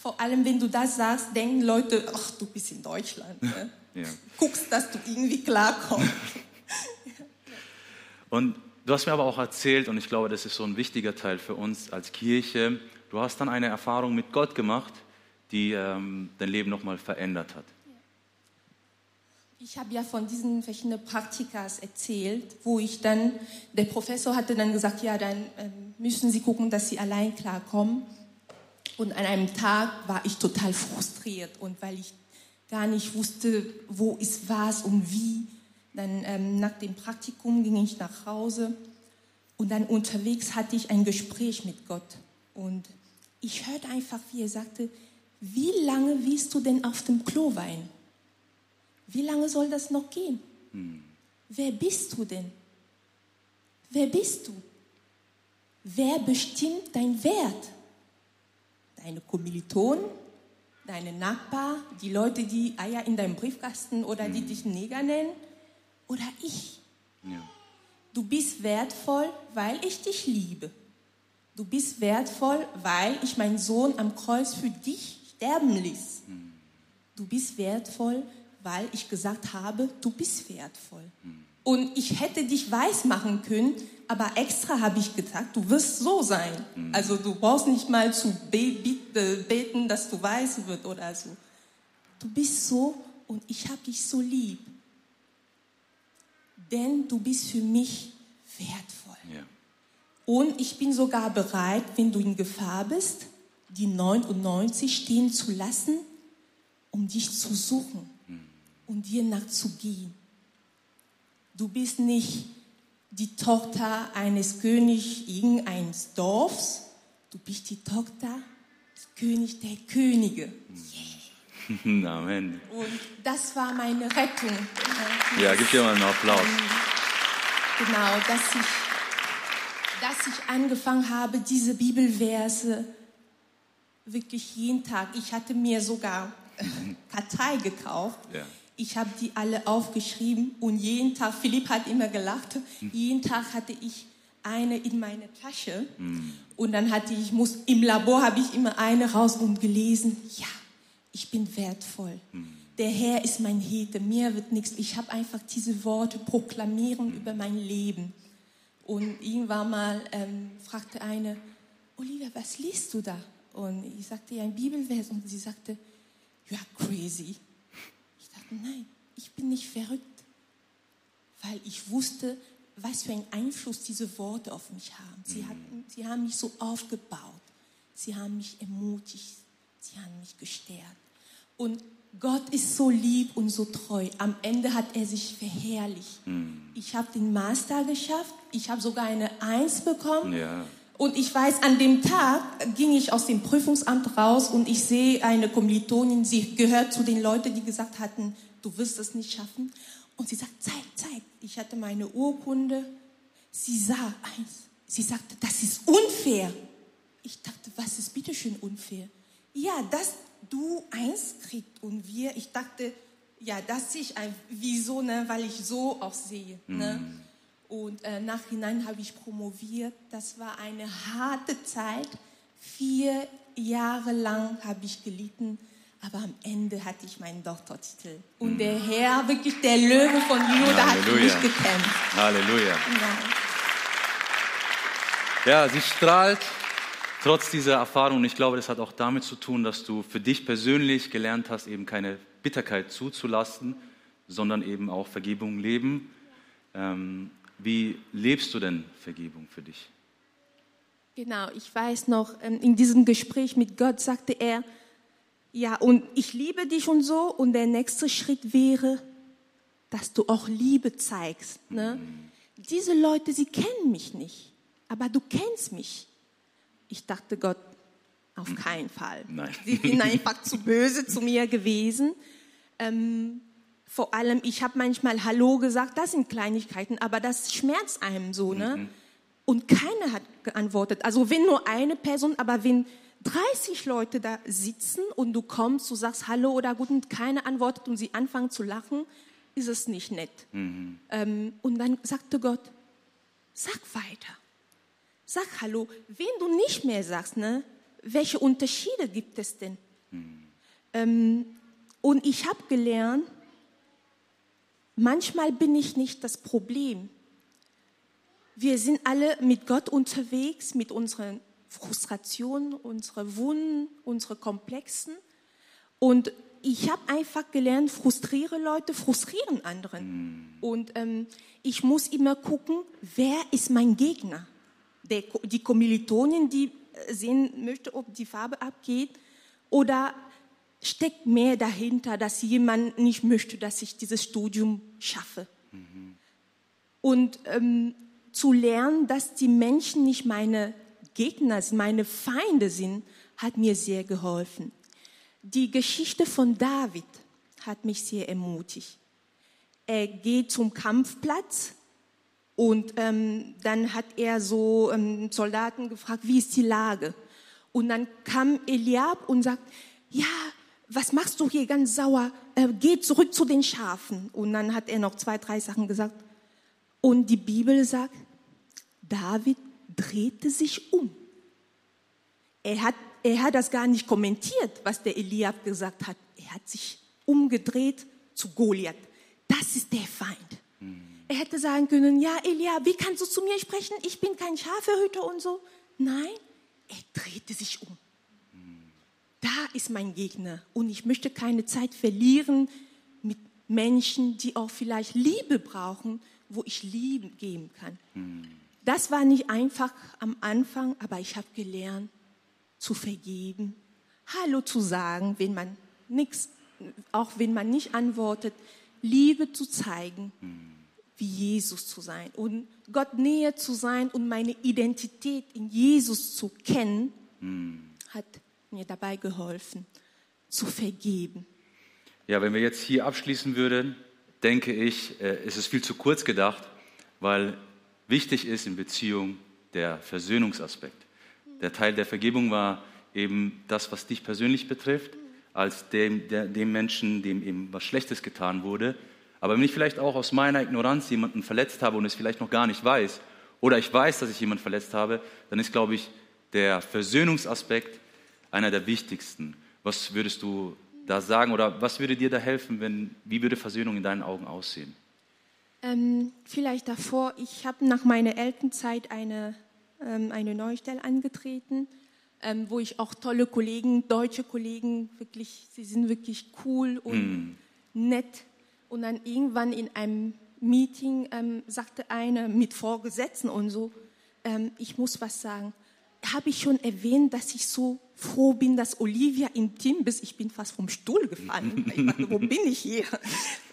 Vor allem, wenn du das sagst, denken Leute, ach, du bist in Deutschland. Ne? ja. Guckst, dass du irgendwie klarkommst. Und Du hast mir aber auch erzählt, und ich glaube, das ist so ein wichtiger Teil für uns als Kirche, du hast dann eine Erfahrung mit Gott gemacht, die ähm, dein Leben nochmal verändert hat. Ich habe ja von diesen verschiedenen Praktikas erzählt, wo ich dann, der Professor hatte dann gesagt, ja, dann ähm, müssen Sie gucken, dass Sie allein klarkommen. Und an einem Tag war ich total frustriert und weil ich gar nicht wusste, wo ist was und wie, dann ähm, nach dem Praktikum ging ich nach Hause und dann unterwegs hatte ich ein Gespräch mit Gott. Und ich hörte einfach, wie er sagte, wie lange willst du denn auf dem Klo weinen? Wie lange soll das noch gehen? Hm. Wer bist du denn? Wer bist du? Wer bestimmt dein Wert? Deine Kommilitonen? Deine Nachbar? Die Leute, die Eier in deinem Briefkasten oder hm. die dich Neger nennen? Oder ich. Ja. Du bist wertvoll, weil ich dich liebe. Du bist wertvoll, weil ich meinen Sohn am Kreuz für dich sterben ließ. Hm. Du bist wertvoll, weil ich gesagt habe, du bist wertvoll. Hm. Und ich hätte dich weiß machen können, aber extra habe ich gesagt, du wirst so sein. Hm. Also du brauchst nicht mal zu beten, dass du weiß wird oder so. Du bist so und ich habe dich so lieb denn du bist für mich wertvoll. Ja. Und ich bin sogar bereit, wenn du in Gefahr bist, die 99 stehen zu lassen, um dich zu suchen mhm. und dir nachzugehen. Du bist nicht die Tochter eines Königs irgendeines Dorfs, du bist die Tochter des Königs der Könige. Yeah. Amen. Und das war meine Rettung. Ja, gib dir mal einen Applaus. Genau, dass ich, dass ich angefangen habe, diese Bibelverse wirklich jeden Tag. Ich hatte mir sogar Kartei gekauft. Ja. Ich habe die alle aufgeschrieben und jeden Tag, Philipp hat immer gelacht, jeden Tag hatte ich eine in meine Tasche mhm. und dann hatte ich, muss, im Labor habe ich immer eine raus und gelesen, ja, ich bin wertvoll. Mhm. Der Herr ist mein Hete, mir wird nichts. Ich habe einfach diese Worte proklamieren mhm. über mein Leben. Und irgendwann mal ähm, fragte eine, Olivia, was liest du da? Und ich sagte ja ein Bibelvers und sie sagte, you are crazy. Ich dachte, nein, ich bin nicht verrückt, weil ich wusste, was für einen Einfluss diese Worte auf mich haben. Sie, mhm. hatten, sie haben mich so aufgebaut, sie haben mich ermutigt, sie haben mich gestärkt. Und Gott ist so lieb und so treu. Am Ende hat er sich verherrlicht. Hm. Ich habe den Master geschafft. Ich habe sogar eine Eins bekommen. Ja. Und ich weiß, an dem Tag ging ich aus dem Prüfungsamt raus und ich sehe eine Kommilitonin, sie gehört zu den Leuten, die gesagt hatten, du wirst es nicht schaffen. Und sie sagt, zeig, zeig. Ich hatte meine Urkunde. sie sah eins. Sie sagte, das ist unfair. Ich dachte, was ist bitteschön unfair? Ja, dass du eins kriegst und wir, ich dachte, ja, das sehe ich ein, wieso, ne, weil ich so auch sehe. Ne? Und äh, nachhinein habe ich promoviert. Das war eine harte Zeit. Vier Jahre lang habe ich gelitten, aber am Ende hatte ich meinen Doktortitel. Und der Herr, wirklich der Löwe von Juda, hat für mich gekämpft. Halleluja. Ja. Ja, sie strahlt trotz dieser Erfahrung. Und ich glaube, das hat auch damit zu tun, dass du für dich persönlich gelernt hast, eben keine Bitterkeit zuzulassen, sondern eben auch Vergebung leben. Ähm, wie lebst du denn Vergebung für dich? Genau, ich weiß noch, ähm, in diesem Gespräch mit Gott sagte er, ja, und ich liebe dich und so, und der nächste Schritt wäre, dass du auch Liebe zeigst. Ne? Diese Leute, sie kennen mich nicht, aber du kennst mich. Ich dachte, Gott, auf keinen Fall. Nein. Sie sind einfach zu böse zu mir gewesen. Ähm, vor allem, ich habe manchmal Hallo gesagt, das sind Kleinigkeiten, aber das schmerzt einem so, ne? Und keiner hat geantwortet. Also wenn nur eine Person, aber wenn 30 Leute da sitzen und du kommst, du sagst Hallo oder Guten, keiner antwortet und sie anfangen zu lachen, ist es nicht nett. Ähm, und dann sagte Gott, sag weiter. Sag Hallo. Wenn du nicht mehr sagst, ne, welche Unterschiede gibt es denn? Ähm, und ich habe gelernt, manchmal bin ich nicht das Problem. Wir sind alle mit Gott unterwegs, mit unseren Frustrationen, unseren Wunden, unseren Komplexen. Und ich habe einfach gelernt, frustriere Leute, frustrieren anderen. Und ähm, ich muss immer gucken, wer ist mein Gegner? Der, die Kommilitonin, die äh, sehen möchte, ob die Farbe abgeht, oder steckt mehr dahinter, dass jemand nicht möchte, dass ich dieses Studium schaffe. Und ähm, zu lernen, dass die Menschen nicht meine Gegner sind, meine Feinde sind, hat mir sehr geholfen. Die Geschichte von David hat mich sehr ermutigt. Er geht zum Kampfplatz und ähm, dann hat er so ähm, Soldaten gefragt, wie ist die Lage? Und dann kam Eliab und sagt, ja, was machst du hier ganz sauer? Äh, geh zurück zu den Schafen. Und dann hat er noch zwei, drei Sachen gesagt. Und die Bibel sagt, David drehte sich um. Er hat, er hat das gar nicht kommentiert, was der Eliab gesagt hat. Er hat sich umgedreht zu Goliath. Das ist der Feind. Er hätte sagen können, ja, Eliab, wie kannst du zu mir sprechen? Ich bin kein Schafehüter und so. Nein, er drehte sich um. Da ist mein Gegner und ich möchte keine Zeit verlieren mit Menschen, die auch vielleicht Liebe brauchen, wo ich Liebe geben kann. Das war nicht einfach am Anfang, aber ich habe gelernt zu vergeben, Hallo zu sagen, wenn man nichts, auch wenn man nicht antwortet, Liebe zu zeigen, wie Jesus zu sein und Gott näher zu sein und meine Identität in Jesus zu kennen, hat mir dabei geholfen, zu vergeben. Ja, wenn wir jetzt hier abschließen würden, denke ich, äh, ist es viel zu kurz gedacht, weil wichtig ist in Beziehung der Versöhnungsaspekt. Der Teil der Vergebung war eben das, was dich persönlich betrifft, als dem, der, dem Menschen, dem eben was Schlechtes getan wurde. Aber wenn ich vielleicht auch aus meiner Ignoranz jemanden verletzt habe und es vielleicht noch gar nicht weiß, oder ich weiß, dass ich jemanden verletzt habe, dann ist, glaube ich, der Versöhnungsaspekt einer der wichtigsten. Was würdest du da sagen oder was würde dir da helfen, wenn, wie würde Versöhnung in deinen Augen aussehen? Ähm, vielleicht davor, ich habe nach meiner Elternzeit eine, ähm, eine neue Stelle angetreten, ähm, wo ich auch tolle Kollegen, deutsche Kollegen, wirklich, sie sind wirklich cool und nett. Und dann irgendwann in einem Meeting ähm, sagte eine mit Vorgesetzten und so, ähm, ich muss was sagen. Habe ich schon erwähnt, dass ich so froh bin, dass Olivia im Team ist? Ich bin fast vom Stuhl gefallen. Ich dachte, wo bin ich hier?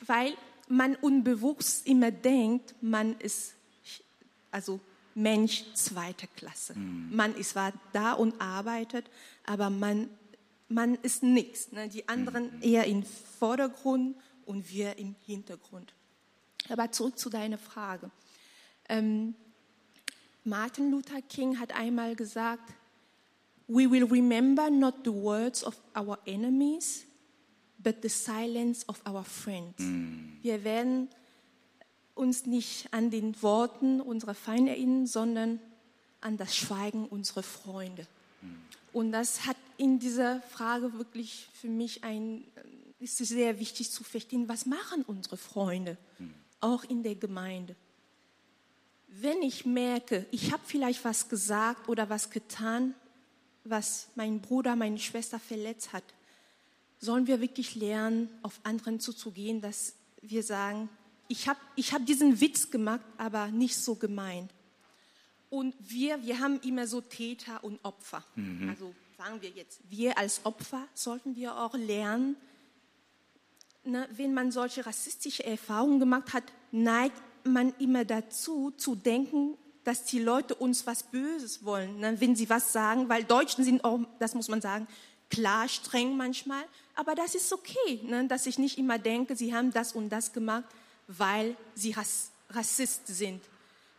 Weil man unbewusst immer denkt, man ist also Mensch zweiter Klasse. Man ist zwar da und arbeitet, aber man, man ist nichts. Ne? Die anderen eher im Vordergrund und wir im Hintergrund. Aber zurück zu deiner Frage. Ähm, Martin Luther King hat einmal gesagt, We will remember not the words of our enemies, but the silence of our friends. Wir werden uns nicht an den Worten unserer Feinde erinnern, sondern an das Schweigen unserer Freunde. Und das hat in dieser Frage wirklich für mich ein, ist es sehr wichtig zu verstehen, was machen unsere Freunde, auch in der Gemeinde. Wenn ich merke, ich habe vielleicht was gesagt oder was getan, was mein Bruder, meine Schwester verletzt hat, sollen wir wirklich lernen, auf anderen zuzugehen, dass wir sagen, ich habe ich hab diesen Witz gemacht, aber nicht so gemeint. Und wir, wir haben immer so Täter und Opfer. Also sagen wir jetzt, wir als Opfer sollten wir auch lernen, ne, wenn man solche rassistische Erfahrungen gemacht hat, neigt man immer dazu, zu denken, dass die Leute uns was Böses wollen, ne, wenn sie was sagen, weil Deutschen sind auch, das muss man sagen, klar streng manchmal, aber das ist okay, ne, dass ich nicht immer denke, sie haben das und das gemacht, weil sie Rass Rassist sind.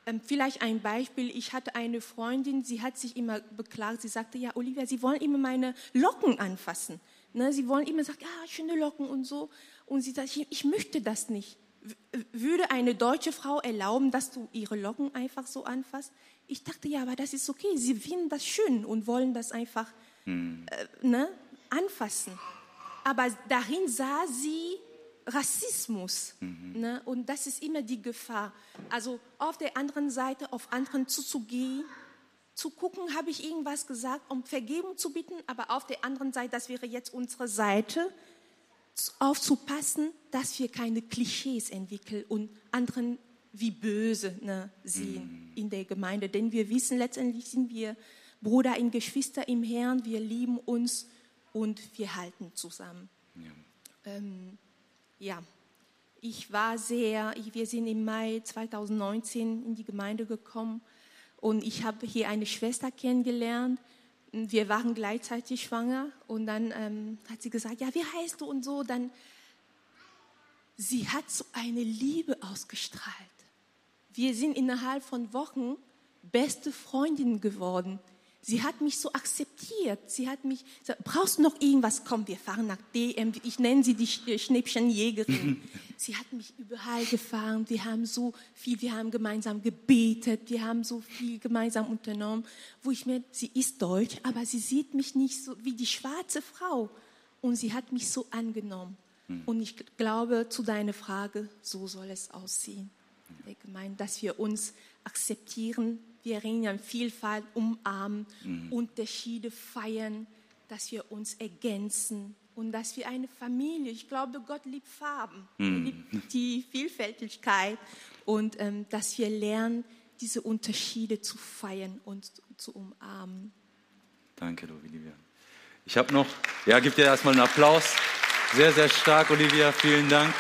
Ähm, vielleicht ein Beispiel. Ich hatte eine Freundin, sie hat sich immer beklagt. Sie sagte, ja, Olivia, Sie wollen immer meine Locken anfassen. Ne, sie wollen immer sagen, ja, schöne Locken und so. Und sie sagt, ich, möchte das nicht. Würde eine deutsche Frau erlauben, dass du ihre Locken einfach so anfasst? Ich dachte, ja, aber das ist okay. Sie finden das schön und wollen das einfach äh, ne, anfassen. Aber darin sah sie Rassismus. Ne? Und das ist immer die Gefahr. Also auf der anderen Seite, auf anderen zuzugehen, zu gucken, habe ich irgendwas gesagt, um Vergebung zu bitten, aber auf der anderen Seite, das wäre jetzt unsere Seite, aufzupassen, dass wir keine Klischees entwickeln und anderen wie böse ne, sehen in der Gemeinde. Denn wir wissen, letztendlich sind wir Bruder und Geschwister im Herrn, wir lieben uns und wir halten zusammen. Ja. Ähm, ja, ich war sehr, wir sind im Mai 2019 in die Gemeinde gekommen und ich habe hier eine Schwester kennengelernt. Wir waren gleichzeitig schwanger und dann ähm, hat sie gesagt, ja, wie heißt du und so. Dann, sie hat so eine Liebe ausgestrahlt. Wir sind innerhalb von Wochen beste Freundinnen geworden. Sie hat mich so akzeptiert. Sie hat mich gesagt, brauchst du noch irgendwas? Komm, wir fahren nach DM. Ich nenne sie die Schnippchenjägerin. sie hat mich überall gefahren. Wir haben so viel, wir haben gemeinsam gebetet. Wir haben so viel gemeinsam unternommen. Wo ich mir, sie ist deutsch, aber sie sieht mich nicht so wie die schwarze Frau. Und sie hat mich so angenommen. Und ich glaube, zu deiner Frage, so soll es aussehen. Der Gemeinde, dass wir uns akzeptieren, wir reden an Vielfalt, umarmen, Unterschiede feiern, dass wir uns ergänzen und dass wir eine Familie, ich glaube, Gott liebt Farben, er liebt die Vielfältigkeit und ähm, dass wir lernen, diese Unterschiede zu feiern und zu umarmen. Danke, Olivia. Ich habe noch, ja, gib dir erstmal einen Applaus. Sehr, sehr stark, Olivia. Vielen Dank.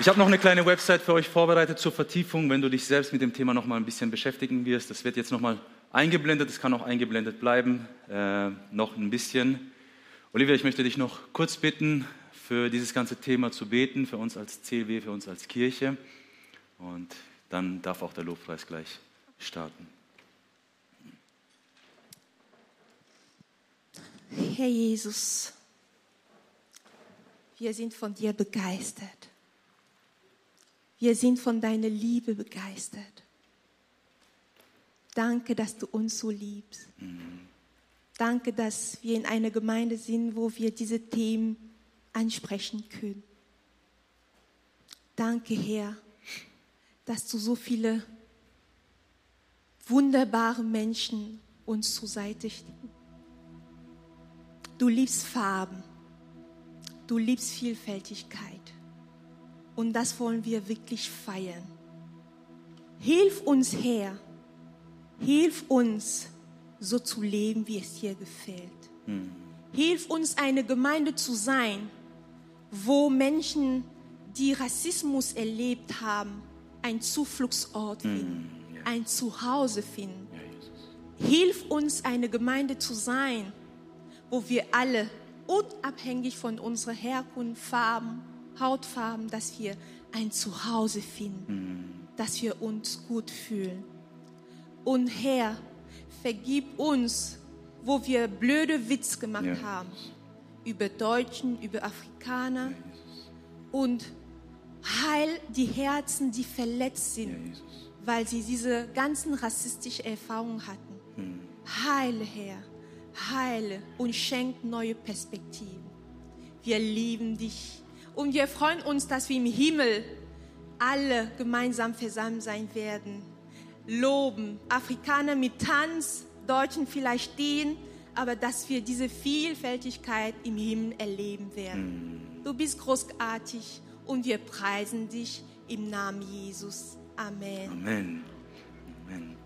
Ich habe noch eine kleine Website für euch vorbereitet zur Vertiefung, wenn du dich selbst mit dem Thema noch mal ein bisschen beschäftigen wirst. Das wird jetzt noch mal eingeblendet, es kann auch eingeblendet bleiben, äh, noch ein bisschen. Olivia, ich möchte dich noch kurz bitten, für dieses ganze Thema zu beten, für uns als CLW, für uns als Kirche. Und dann darf auch der Lobpreis gleich starten. Herr Jesus, wir sind von dir begeistert. Wir sind von deiner Liebe begeistert. Danke, dass du uns so liebst. Danke, dass wir in einer Gemeinde sind, wo wir diese Themen ansprechen können. Danke, Herr, dass du so viele wunderbare Menschen uns zur Seite stehst. Du liebst Farben. Du liebst Vielfältigkeit. Und das wollen wir wirklich feiern. Hilf uns, Herr. Hilf uns, so zu leben, wie es dir gefällt. Hilf uns, eine Gemeinde zu sein, wo Menschen, die Rassismus erlebt haben, ein Zufluchtsort finden, ein Zuhause finden. Hilf uns, eine Gemeinde zu sein, wo wir alle, unabhängig von unserer Herkunft, Farben, Hautfarben, dass wir ein Zuhause finden, dass wir uns gut fühlen. Und Herr, vergib uns, wo wir blöde Witz gemacht Ja, haben. Über Deutschen, über Afrikaner. Und heil die Herzen, die verletzt sind, Ja, weil sie diese ganzen rassistischen Erfahrungen hatten. Heile, Herr, heile und schenk neue Perspektiven. Wir lieben dich und wir freuen uns, dass wir im Himmel alle gemeinsam versammelt sein werden. Loben, Afrikaner mit Tanz, Deutschen vielleicht stehen, aber dass wir diese Vielfältigkeit im Himmel erleben werden. Du bist großartig und wir preisen dich im Namen Jesus. Amen. Amen. Amen.